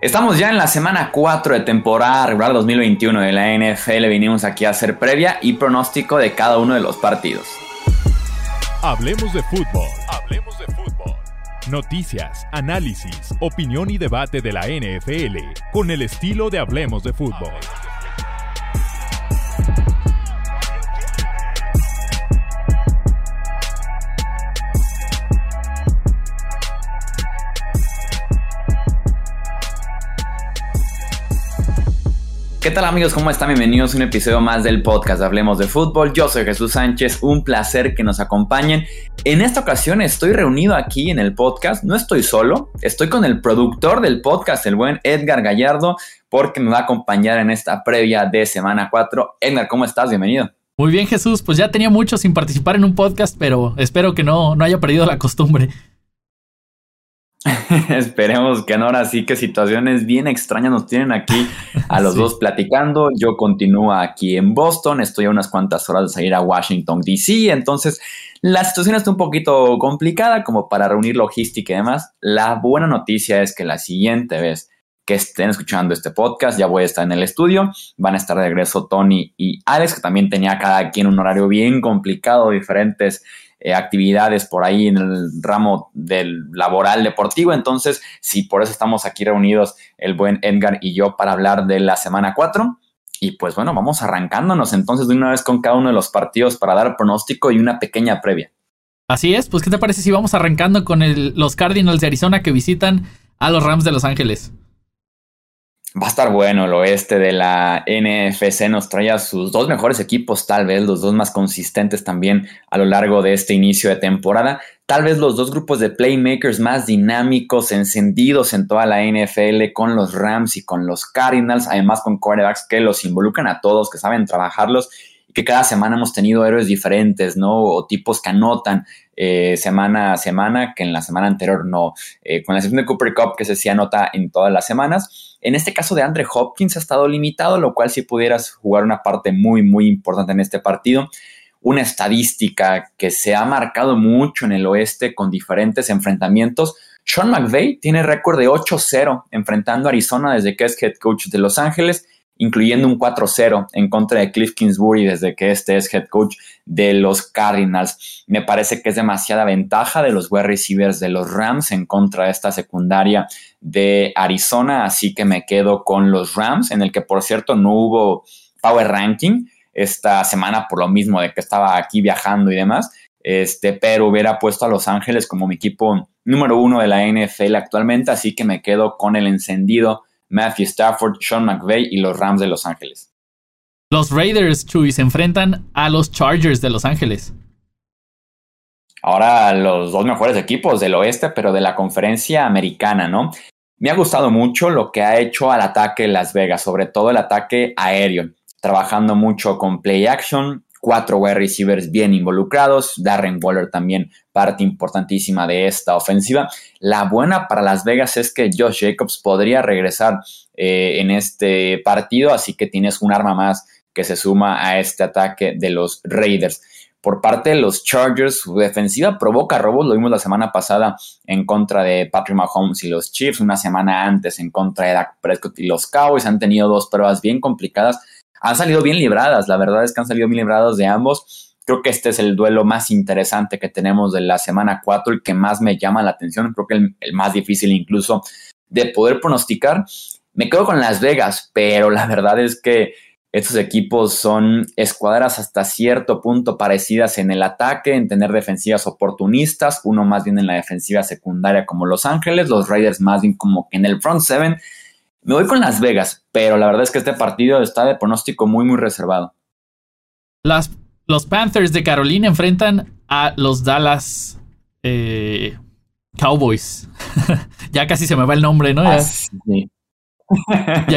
Estamos ya en la semana 4 de temporada regular 2021 de la NFL. Vinimos aquí a hacer previa y pronóstico de cada uno de los partidos. Hablemos de fútbol. Hablemos de fútbol. Noticias, análisis, opinión y debate de la NFL con el estilo de Hablemos de fútbol. ¿Qué tal amigos? ¿Cómo están? Bienvenidos a un episodio más del podcast Hablemos de Fútbol. Yo soy Jesús Sánchez, un placer que nos acompañen. En esta ocasión estoy reunido aquí en el podcast, no estoy solo, estoy con el productor del podcast, el buen Edgar Gallardo, porque me va a acompañar en esta previa de semana 4. Edgar, ¿cómo estás? Bienvenido. Muy bien Jesús, pues ya tenía mucho sin participar en un podcast, pero espero que no, no haya perdido la costumbre. Esperemos que no, ahora sí que situaciones bien extrañas nos tienen aquí a los dos platicando. Yo continúo aquí en Boston, estoy a unas cuantas horas de salir a Washington, D.C., entonces la situación está un poquito complicada como para reunir logística y demás. La buena noticia es que la siguiente vez que estén escuchando este podcast, ya voy a estar en el estudio, van a estar de regreso Tony y Alex, que también tenía cada quien un horario bien complicado, diferentes eh, actividades por ahí en el ramo del laboral deportivo. Entonces, si por eso estamos aquí reunidos el buen Edgar y yo para hablar de la semana 4. Y pues bueno, vamos arrancándonos entonces de una vez con cada uno de los partidos para dar pronóstico y una pequeña previa. Así es, pues ¿qué te parece si vamos arrancando con los Cardinals de Arizona que visitan a los Rams de Los Ángeles? Va a estar bueno el oeste de la NFC. Nos trae a sus dos mejores equipos, tal vez los dos más consistentes también a lo largo de este inicio de temporada. Tal vez los dos grupos de playmakers más dinámicos, encendidos en toda la NFL, con los Rams y con los Cardinals, además con quarterbacks que los involucran a todos, que saben trabajarlos y que cada semana hemos tenido héroes diferentes, ¿no? O tipos que anotan eh, semana a semana, que en la semana anterior no. Eh, con la excepción de Cooper Cup, que se sí anota en todas las semanas. En este caso de Andre Hopkins ha estado limitado, lo cual si pudieras jugar una parte muy, muy importante en este partido. Una estadística que se ha marcado mucho en el oeste con diferentes enfrentamientos. Sean McVay tiene récord de 8-0 enfrentando a Arizona desde que es head coach de Los Ángeles incluyendo un 4-0 en contra de Cliff Kingsbury desde que este es head coach de los Cardinals. Me parece que es demasiada ventaja de los wide receivers de los Rams en contra de esta secundaria de Arizona, así que me quedo con los Rams, en el que por cierto no hubo power ranking esta semana por lo mismo de que estaba aquí viajando y demás. Este, pero hubiera puesto a Los Ángeles como mi equipo número uno de la NFL actualmente, así que me quedo con el encendido Matthew Stafford, Sean McVay y los Rams de Los Ángeles. Los Raiders, Chuy, se enfrentan a los Chargers de Los Ángeles. Ahora los dos mejores equipos del oeste, pero de la conferencia americana, ¿no? Me ha gustado mucho lo que ha hecho al ataque Las Vegas, sobre todo el ataque aéreo, trabajando mucho con play action, cuatro wide receivers bien involucrados, Darren Waller también parte importantísima de esta ofensiva. La buena para Las Vegas es que Josh Jacobs podría regresar eh, en este partido, así que tienes un arma más que se suma a este ataque de los Raiders. Por parte de los Chargers, su defensiva provoca robos, lo vimos la semana pasada en contra de Patrick Mahomes y los Chiefs, una semana antes en contra de Dak Prescott y los Cowboys, han tenido dos pruebas bien complicadas han salido bien libradas, la verdad es que han salido bien libradas de ambos. Creo que este es el duelo más interesante que tenemos de la semana 4, el que más me llama la atención, creo que el, más difícil incluso de poder pronosticar. Me quedo con Las Vegas, pero la verdad es que estos equipos son escuadras hasta cierto punto parecidas en el ataque, en tener defensivas oportunistas, uno más bien en la defensiva secundaria como Los Ángeles, los Raiders más bien como que en el front seven. Me voy con Las Vegas, pero la verdad es que este partido está de pronóstico muy, muy reservado. Las, los Panthers de Carolina enfrentan a los Dallas eh, Cowboys. ya casi se me va el nombre, ¿no? ya,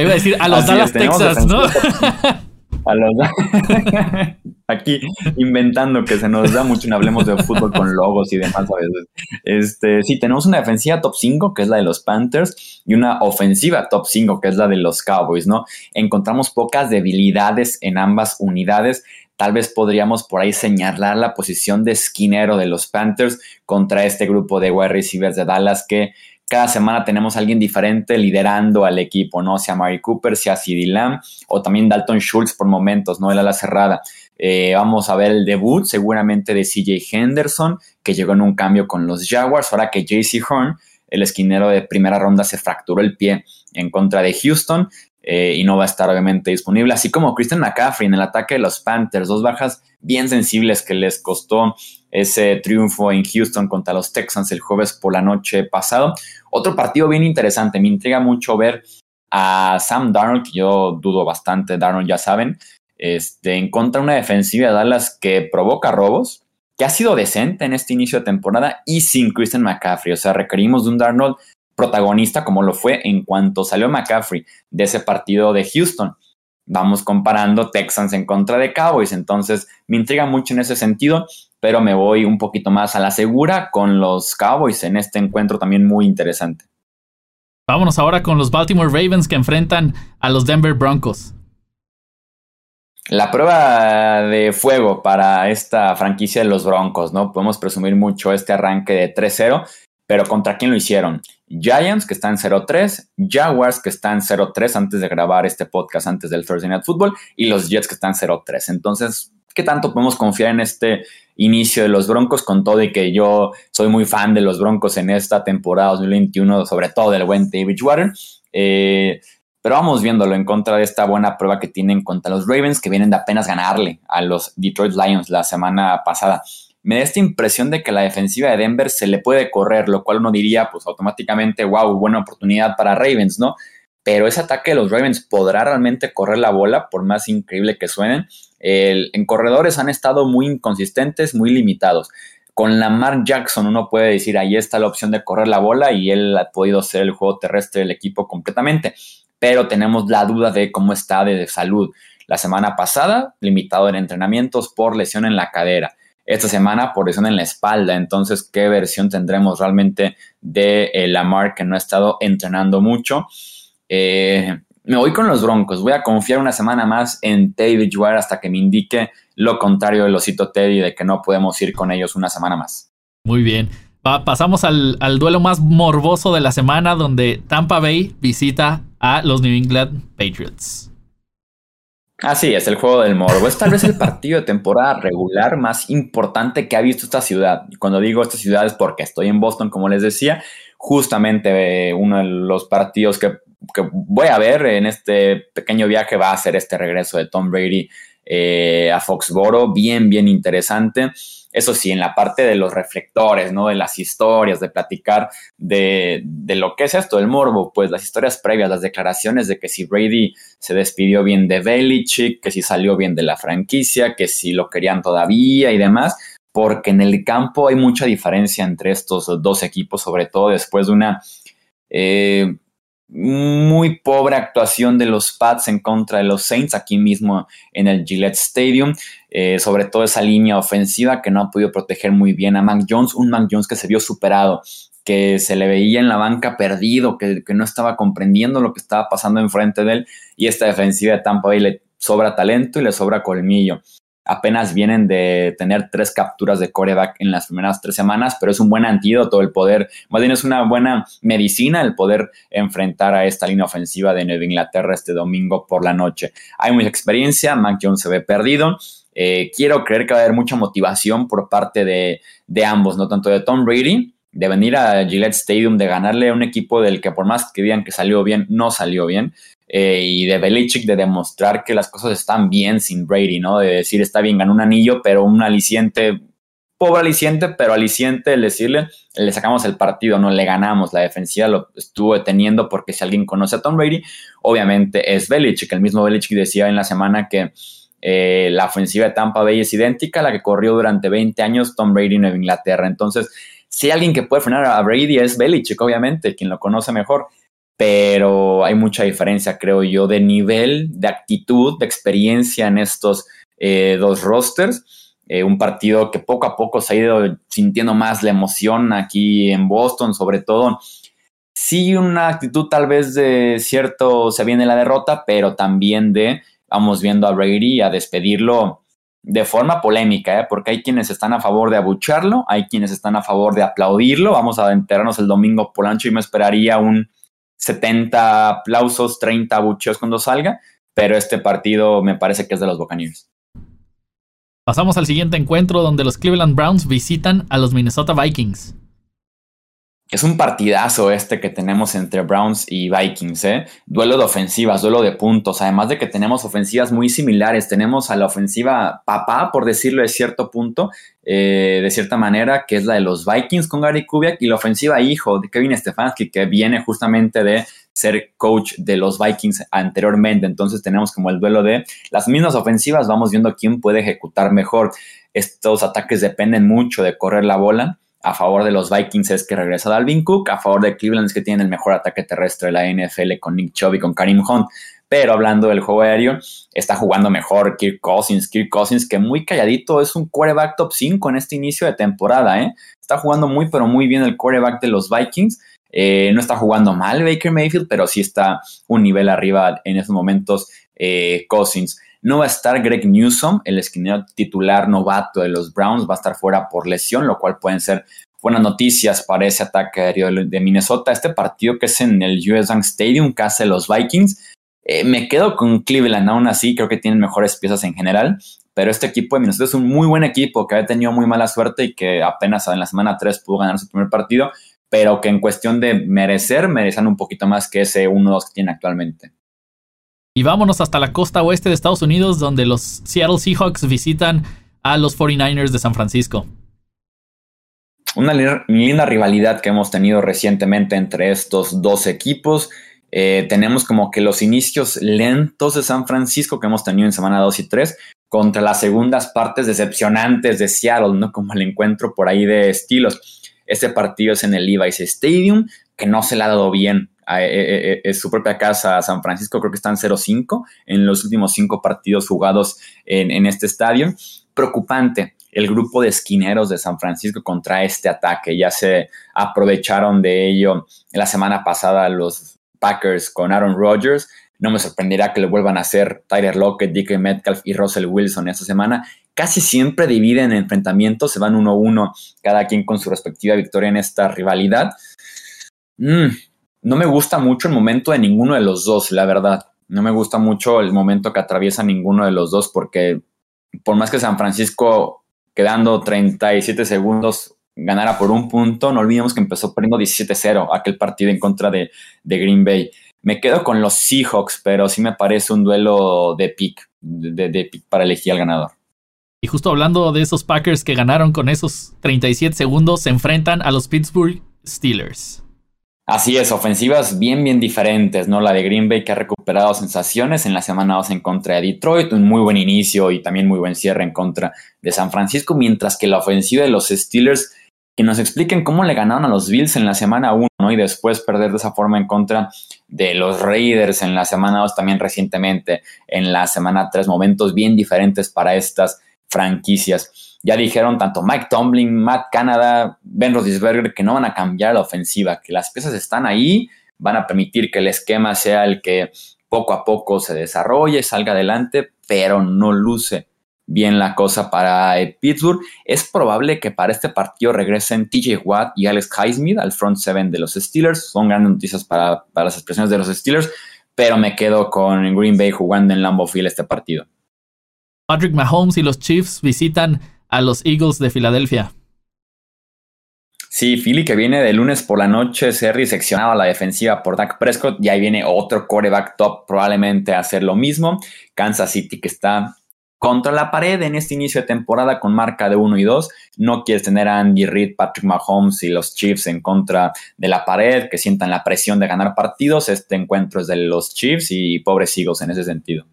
iba a decir a los Dallas, Texas, ¿no? a los aquí inventando que se nos da mucho y hablemos de fútbol con logos y demás a veces. Este, sí, tenemos una defensiva top 5, que es la de los Panthers, y una ofensiva top 5, que es la de los Cowboys, ¿no? Encontramos pocas debilidades en ambas unidades. Tal vez podríamos por ahí señalar la posición de esquinero de los Panthers contra este grupo de wide receivers de Dallas que cada semana tenemos a alguien diferente liderando al equipo, ¿no? Sea Mari Cooper, sea CD Lamb o también Dalton Schultz por momentos, ¿no? El ala cerrada. Eh, vamos a ver el debut seguramente de CJ Henderson, que llegó en un cambio con los Jaguars, ahora que JC Horn, el esquinero de primera ronda, se fracturó el pie en contra de Houston. Eh, y no va a estar obviamente disponible, así como Christian McCaffrey en el ataque de los Panthers, dos bajas bien sensibles que les costó ese triunfo en Houston contra los Texans el jueves por la noche pasado. Otro partido bien interesante, me intriga mucho ver a Sam Darnold, que yo dudo bastante, Darnold ya saben, este, en contra de una defensiva de Dallas que provoca robos, que ha sido decente en este inicio de temporada y sin Christian McCaffrey. O sea, requerimos de un Darnold protagonista como lo fue en cuanto salió McCaffrey de ese partido de Houston. Vamos comparando Texans en contra de Cowboys, entonces me intriga mucho en ese sentido, pero me voy un poquito más a la segura con los Cowboys en este encuentro también muy interesante. Vámonos ahora con los Baltimore Ravens que enfrentan a los Denver Broncos. La prueba de fuego para esta franquicia de los Broncos, ¿no? Podemos presumir mucho este arranque de 3-0, pero ¿contra quién lo hicieron? Giants, que están 0-3, Jaguars, que están 0-3 antes de grabar este podcast, antes del Thursday Night Football, y los Jets, que están 0-3. Entonces, ¿qué tanto podemos confiar en este inicio de los Broncos? Con todo y que yo soy muy fan de los Broncos en esta temporada 2021, sobre todo del buen David Water. Eh, pero vamos viéndolo en contra de esta buena prueba que tienen contra los Ravens, que vienen de apenas ganarle a los Detroit Lions la semana pasada me da esta impresión de que la defensiva de Denver se le puede correr, lo cual uno diría, pues automáticamente, wow, buena oportunidad para Ravens, ¿no? Pero ese ataque de los Ravens podrá realmente correr la bola, por más increíble que suenen. en corredores han estado muy inconsistentes, muy limitados. Con Lamar Jackson uno puede decir, ahí está la opción de correr la bola y él ha podido ser el juego terrestre del equipo completamente. Pero tenemos la duda de cómo está de salud. La semana pasada, limitado en entrenamientos por lesión en la cadera esta semana por lesión en la espalda. Entonces, ¿qué versión tendremos realmente de eh, Lamar que no ha estado entrenando mucho? Eh, me voy con los Broncos. Voy a confiar una semana más en Teddy Bridgewater hasta que me indique lo contrario del osito Teddy de que no podemos ir con ellos una semana más. Muy bien. pasamos al, al duelo más morboso de la semana donde Tampa Bay visita a los New England Patriots. Así es, el juego del morbo. Es tal vez el partido de temporada regular más importante que ha visto esta ciudad. Y cuando digo esta ciudad es porque estoy en Boston, como les decía. Justamente eh, uno de los partidos que, que, voy a ver en este pequeño viaje va a ser este regreso de Tom Brady eh, a Foxboro. Bien, bien interesante. Eso sí, en la parte de los reflectores, ¿no? De las historias, de platicar de, de, lo que es esto, el morbo, pues las historias previas, las declaraciones de que si Brady se despidió bien de Belichick, que si salió bien de la franquicia, que si lo querían todavía y demás, porque en el campo hay mucha diferencia entre estos dos equipos, sobre todo después de una eh, muy pobre actuación de los Pats en contra de los Saints aquí mismo en el Gillette Stadium, eh, sobre todo esa línea ofensiva que no ha podido proteger muy bien a Mac Jones, un Mac Jones que se vio superado, que se le veía en la banca perdido, que, que no estaba comprendiendo lo que estaba pasando enfrente de él y esta defensiva de Tampa Bay le sobra talento y le sobra colmillo apenas vienen de tener tres capturas de coreback en las primeras tres semanas, pero es un buen antídoto el poder, más bien es una buena medicina el poder enfrentar a esta línea ofensiva de Nueva Inglaterra este domingo por la noche. Hay mucha experiencia, Mac Jones se ve perdido. Eh, quiero creer que va a haber mucha motivación por parte de, de ambos, no tanto de Tom Brady, de venir a Gillette Stadium, de ganarle a un equipo del que por más que digan que salió bien, no salió bien, eh, y de Belichick de demostrar que las cosas están bien sin Brady, ¿no? De decir, está bien, ganó un anillo, pero un aliciente, pobre aliciente, pero aliciente el decirle, le sacamos el partido, no le ganamos, la defensiva lo estuvo deteniendo porque si alguien conoce a Tom Brady, obviamente es Belichick, el mismo Belichick decía en la semana que eh, la ofensiva de Tampa Bay es idéntica a la que corrió durante 20 años Tom Brady en Inglaterra, entonces si alguien que puede frenar a Brady es Belichick, obviamente, quien lo conoce mejor pero hay mucha diferencia, creo yo, de nivel, de actitud, de experiencia en estos eh, dos rosters. Eh, un partido que poco a poco se ha ido sintiendo más la emoción aquí en Boston, sobre todo. Sí, una actitud tal vez de cierto, se viene la derrota, pero también de, vamos viendo a Brady a despedirlo de forma polémica, ¿eh? porque hay quienes están a favor de abucharlo, hay quienes están a favor de aplaudirlo. Vamos a enterarnos el domingo por ancho y me esperaría un 70 aplausos, 30 abucheos cuando salga, pero este partido me parece que es de los Buccaneers. Pasamos al siguiente encuentro donde los Cleveland Browns visitan a los Minnesota Vikings. Es un partidazo este que tenemos entre Browns y Vikings, ¿eh? Duelo de ofensivas, duelo de puntos. Además de que tenemos ofensivas muy similares. Tenemos a la ofensiva papá, por decirlo de cierto punto, eh, de cierta manera, que es la de los Vikings con Gary Kubiak, y la ofensiva hijo de Kevin Stefanski, que viene justamente de ser coach de los Vikings anteriormente. Entonces tenemos como el duelo de las mismas ofensivas. Vamos viendo quién puede ejecutar mejor. Estos ataques dependen mucho de correr la bola a favor de los Vikings es que regresa Dalvin Cook, a favor de Cleveland es que tiene el mejor ataque terrestre de la NFL con Nick Chubb y con Karim Hunt. Pero hablando del juego aéreo, está jugando mejor Kirk Cousins. Kirk Cousins, que muy calladito, es un quarterback top 5 en este inicio de temporada. ¿eh? Está jugando muy, pero muy bien el quarterback de los Vikings. Eh, no está jugando mal Baker Mayfield, pero sí está un nivel arriba en esos momentos eh, Cousins. No va a estar Greg Newsom, el esquinero titular novato de los Browns, va a estar fuera por lesión, lo cual pueden ser buenas noticias para ese ataque aéreo de Minnesota. Este partido que es en el US Bank Stadium, que hace los Vikings. Eh, me quedo con Cleveland, aún así creo que tienen mejores piezas en general, pero este equipo de Minnesota es un muy buen equipo que ha tenido muy mala suerte y que apenas en la semana 3 pudo ganar su primer partido, pero que en cuestión de merecer, merecen un poquito más que ese 1-2 que tiene actualmente. Y vámonos hasta la costa oeste de Estados Unidos, donde los Seattle Seahawks visitan a los 49ers de San Francisco. Una linda rivalidad que hemos tenido recientemente entre estos dos equipos. Eh, tenemos como que los inicios lentos de San Francisco que hemos tenido en semana 2 y 3 contra las segundas partes decepcionantes de Seattle, ¿no? Como el encuentro por ahí de estilos. Este partido es en el Levi's Stadium, que no se le ha dado bien es eh, eh, su propia casa, San Francisco, creo que están 0-5 en los últimos cinco partidos jugados en, este estadio. Preocupante el grupo de esquineros de San Francisco contra este ataque. Ya se aprovecharon de ello la semana pasada los Packers con Aaron Rodgers. No me sorprenderá que lo vuelvan a hacer Tyler Lockett, Dick Metcalf y Russell Wilson esta semana. Casi siempre dividen enfrentamientos, se van 1-1 cada quien con su respectiva victoria en esta rivalidad. Mm, no me gusta mucho el momento de ninguno de los dos, la verdad. No me gusta mucho el momento que atraviesa ninguno de los dos porque por más que San Francisco quedando 37 segundos ganara por un punto, no olvidemos que empezó perdiendo 17-0 aquel partido en contra de, Green Bay. Me quedo con los Seahawks, pero sí me parece un duelo de pick, de, de pick para elegir al ganador. Y justo hablando de esos Packers que ganaron con esos 37 segundos, se enfrentan a los Pittsburgh Steelers. Así es, ofensivas bien, bien diferentes, ¿no? La de Green Bay que ha recuperado sensaciones en la semana 2 en contra de Detroit, un muy buen inicio y también muy buen cierre en contra de San Francisco, mientras que la ofensiva de los Steelers, que nos expliquen cómo le ganaron a los Bills en la semana 1, ¿no? Y después perder de esa forma en contra de los Raiders en la semana 2 también recientemente, en la semana 3, momentos bien diferentes para estas franquicias. Ya dijeron tanto Mike Tomlin, Matt Canada, Ben Roethlisberger que no van a cambiar la ofensiva, que las piezas están ahí, van a permitir que el esquema sea el que poco a poco se desarrolle, salga adelante, pero no luce bien la cosa para eh, Pittsburgh. Es probable que para este partido regresen TJ Watt y Alex Highsmith al front seven de los Steelers. Son grandes noticias para, las expresiones de los Steelers, pero me quedo con Green Bay jugando en Lambeau Field este partido. Patrick Mahomes y los Chiefs visitan a los Eagles de Filadelfia. Sí, Philly que viene de lunes por la noche, ser diseccionado a la defensiva por Dak Prescott y ahí viene otro coreback top probablemente a hacer lo mismo. Kansas City que está contra la pared en este inicio de temporada con marca de 1 y 2. No quieres tener a Andy Reid, Patrick Mahomes y los Chiefs en contra de la pared, que sientan la presión de ganar partidos. Este encuentro es de los Chiefs y pobres Eagles en ese sentido.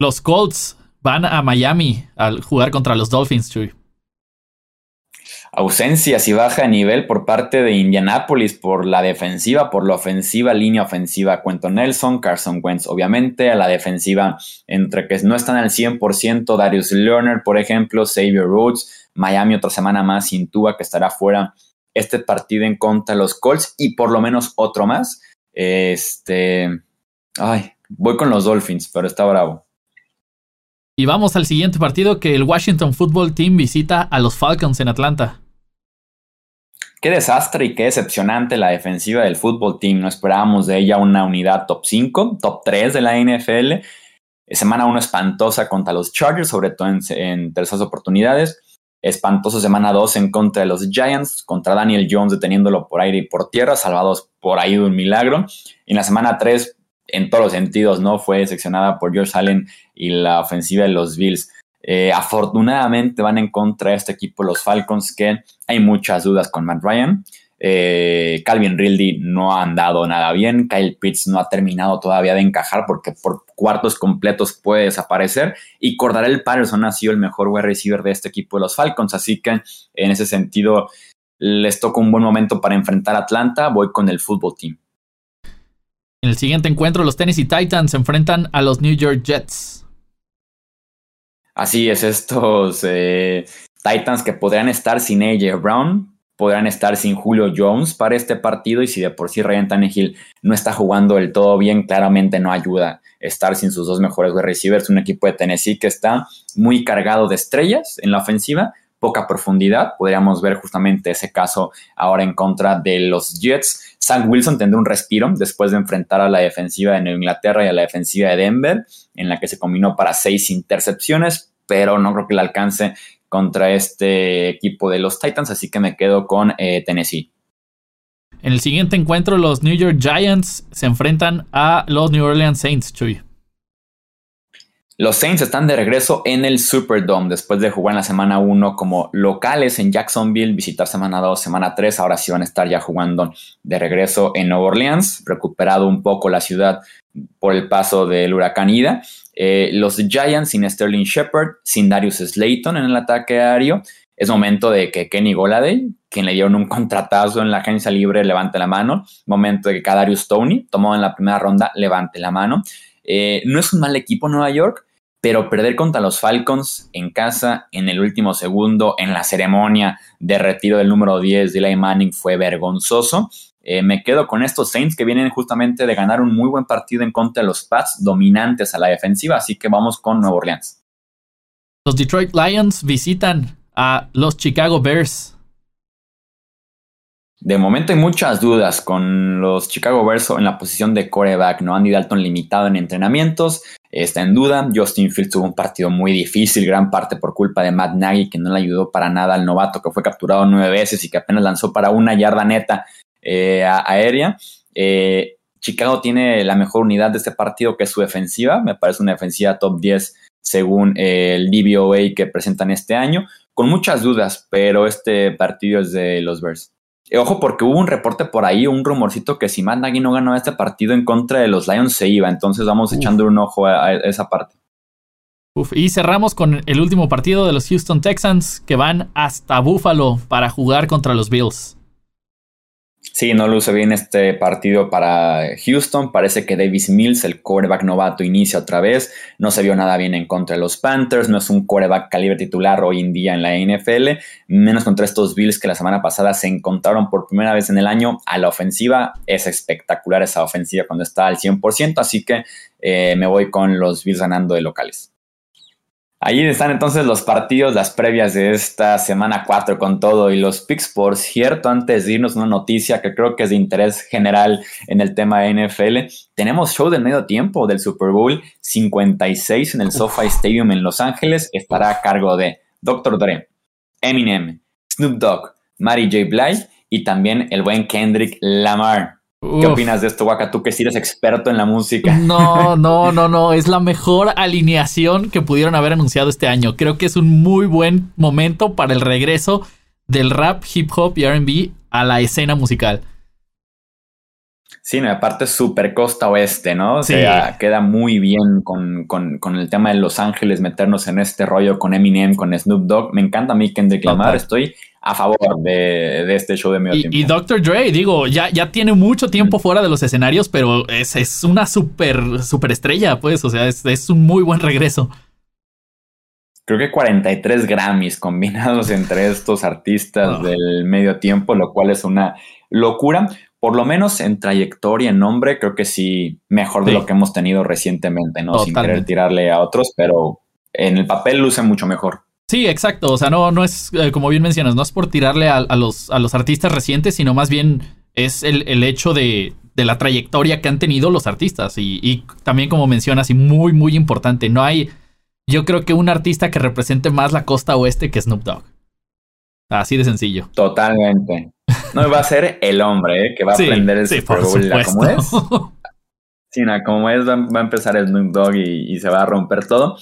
Los Colts van a Miami al jugar contra los Dolphins, Chuy. Ausencias y baja nivel por parte de Indianapolis por la defensiva, por la ofensiva, línea ofensiva. Cuento Nelson, Carson Wentz, obviamente, a la defensiva, entre que no están al 100%, Darius Lerner, por ejemplo, Xavier Rhodes, Miami otra semana más sin Tua, que estará fuera este partido en contra de los Colts y por lo menos otro más. Este. Ay, voy con los Dolphins, pero está bravo. Y vamos al siguiente partido que el Washington Football Team visita a los Falcons en Atlanta. Qué desastre y qué decepcionante la defensiva del Football Team. No esperábamos de ella una unidad top 5, top 3 de la NFL. Semana 1 espantosa contra los Chargers, sobre todo en, en terceras oportunidades. Espantoso semana 2 en contra de los Giants, contra Daniel Jones deteniéndolo por aire y por tierra, salvados por ahí de un milagro. Y en la semana 3 en todos los sentidos, ¿no? Fue seccionada por George Allen y la ofensiva de los Bills. Eh, afortunadamente van en contra de este equipo, los Falcons, que hay muchas dudas con Matt Ryan. Eh, Calvin Ridley no ha andado nada bien. Kyle Pitts no ha terminado todavía de encajar porque por cuartos completos puede desaparecer. Y Cordarel Patterson ha sido el mejor wide receiver de este equipo de los Falcons. Así que en ese sentido les toca un buen momento para enfrentar a Atlanta. Voy con el fútbol team. En el siguiente encuentro, los Tennessee Titans se enfrentan a los New York Jets. Así es, estos eh, Titans que podrían estar sin AJ Brown, podrán estar sin Julio Jones para este partido y si de por sí Ryan Tannehill no está jugando del todo bien, claramente no ayuda estar sin sus dos mejores receivers, un equipo de Tennessee que está muy cargado de estrellas en la ofensiva, poca profundidad. Podríamos ver justamente ese caso ahora en contra de los Jets. Sam Wilson tendrá un respiro después de enfrentar a la defensiva de Nueva Inglaterra y a la defensiva de Denver, en la que se combinó para seis intercepciones, pero no creo que le alcance contra este equipo de los Titans, así que me quedo con eh, Tennessee. En el siguiente encuentro, los New York Giants se enfrentan a los New Orleans Saints, Chuy. Los Saints están de regreso en el Superdome después de jugar en la semana 1 como locales en Jacksonville, visitar semana 2, semana 3. Ahora sí van a estar ya jugando de regreso en Nueva Orleans, recuperado un poco la ciudad por el paso del huracán Ida. Eh, los Giants sin Sterling Shepard, sin Darius Slayton en el ataque aéreo. Es momento de que Kenny Goladay, quien le dieron un contratazo en la agencia libre, levante la mano. Momento de que Kadarius Tony, tomado en la primera ronda, levante la mano. Eh, no es un mal equipo Nueva York, pero perder contra los Falcons en casa en el último segundo, en la ceremonia de retiro del número 10 de Eli Manning fue vergonzoso. Eh, me quedo con estos Saints que vienen justamente de ganar un muy buen partido en contra de los Pats, dominantes a la defensiva, así que vamos con Nueva Orleans. Los Detroit Lions visitan a los Chicago Bears. De momento hay muchas dudas con los Chicago Bears en la posición de coreback, ¿no? Andy Dalton limitado en entrenamientos, está en duda. Justin Fields tuvo un partido muy difícil, gran parte por culpa de Matt Nagy, que no le ayudó para nada al novato, que fue capturado nueve veces y que apenas lanzó para una yarda neta eh, aérea. Eh, Chicago tiene la mejor unidad de este partido, que es su defensiva. Me parece una defensiva top 10 según el DVOA que presentan este año. Con muchas dudas, pero este partido es de los Bears. Eh, ojo, porque hubo un reporte por ahí, un rumorcito que si Matt Nagy no ganó este partido en contra de los Lions se iba. Entonces vamos echando un ojo a, esa parte. y cerramos con el último partido de los Houston Texans que van hasta Buffalo para jugar contra los Bills. Sí, no luce bien este partido para Houston. Parece que Davis Mills, el quarterback novato, inicia otra vez. No se vio nada bien en contra de los Panthers. No es un quarterback calibre titular hoy en día en la NFL. Menos contra estos Bills que la semana pasada se encontraron por primera vez en el año a la ofensiva. Es espectacular esa ofensiva cuando está al 100%. Así que eh, me voy con los Bills ganando de locales. Ahí están entonces los partidos, las previas de esta semana 4 con todo y los picks. Por cierto, antes de irnos una noticia que creo que es de interés general en el tema de NFL, tenemos show del medio tiempo del Super Bowl 56 en el SoFi Stadium en Los Ángeles. Estará a cargo de Dr. Dre, Eminem, Snoop Dogg, Mary J. Blige y también el buen Kendrick Lamar. ¿Qué opinas de esto, Waka? Tú que sí eres experto en la música. No, no, no, no. Es la mejor alineación que pudieron haber anunciado este año. Creo que es un muy buen momento para el regreso del rap, hip hop y RB a la escena musical. Sí, no, aparte es súper costa oeste, ¿no? O sea, queda muy bien con, con, el tema de Los Ángeles, meternos en este rollo con Eminem, con Snoop Dogg. Me encanta a mí Kendrick Lamar, estoy a favor de, este show de medio y, tiempo. Y Dr. Dre, digo, ya, ya tiene mucho tiempo fuera de los escenarios, pero es, es una super, super estrella, pues, o sea, es, es un muy buen regreso creo que 43 Grammys combinados entre estos artistas ah. del medio tiempo, lo cual es una locura por lo menos en trayectoria, en nombre, creo que sí, mejor de lo que hemos tenido recientemente, ¿no? Sin querer tirarle a otros, pero en el papel luce mucho mejor. Sí, exacto. O sea, no, no es, eh, como bien mencionas, no es por tirarle a, los, a los artistas recientes, sino más bien es el, hecho de, de, la trayectoria que han tenido los artistas. Y, y, también, como mencionas, y muy, muy importante, no hay, yo creo que un artista que represente más la costa oeste que Snoop Dogg. Así de sencillo. Totalmente. No va a ser el hombre ¿eh? que va a aprender el Super Bowl como es. Sí, como es, va, a empezar el Snoop Dogg y, se va a romper todo.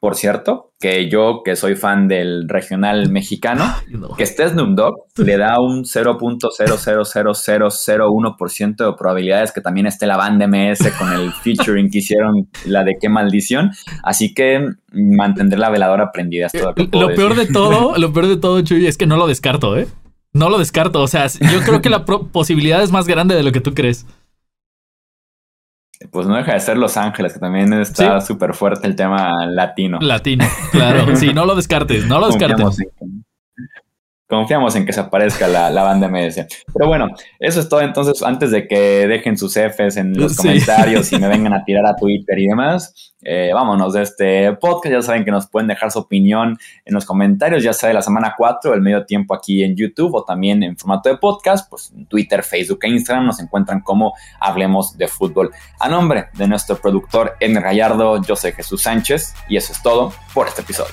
Por cierto, que yo, que soy fan del regional mexicano, que esté Snoop Dogg le da un 0.000001% de probabilidades que también esté la banda MS con el featuring que hicieron, la de qué maldición. Así que mantendré la veladora prendida. lo, peor de todo, lo peor de todo, Chuy, es que no lo descarto, ¿eh? No lo descarto. O sea, yo creo que la posibilidad es más grande de lo que tú crees pues no deja de ser Los Ángeles, que también está súper fuerte el tema latino. Latino, claro. sí, no lo descartes, no lo descartes confiamos en que se aparezca la, banda MS. Pero bueno, eso es todo. Entonces, antes de que dejen sus Fs en los comentarios y me vengan a tirar a Twitter y demás, eh, vámonos de este podcast. Ya saben que nos pueden dejar su opinión en los comentarios, ya sea de la semana 4, el medio tiempo aquí en YouTube o también en formato de podcast. Pues en Twitter, Facebook e Instagram nos encuentran como Hablemos de Fútbol. A nombre de nuestro productor Edgar Gallardo, yo soy Jesús Sánchez y eso es todo por este episodio.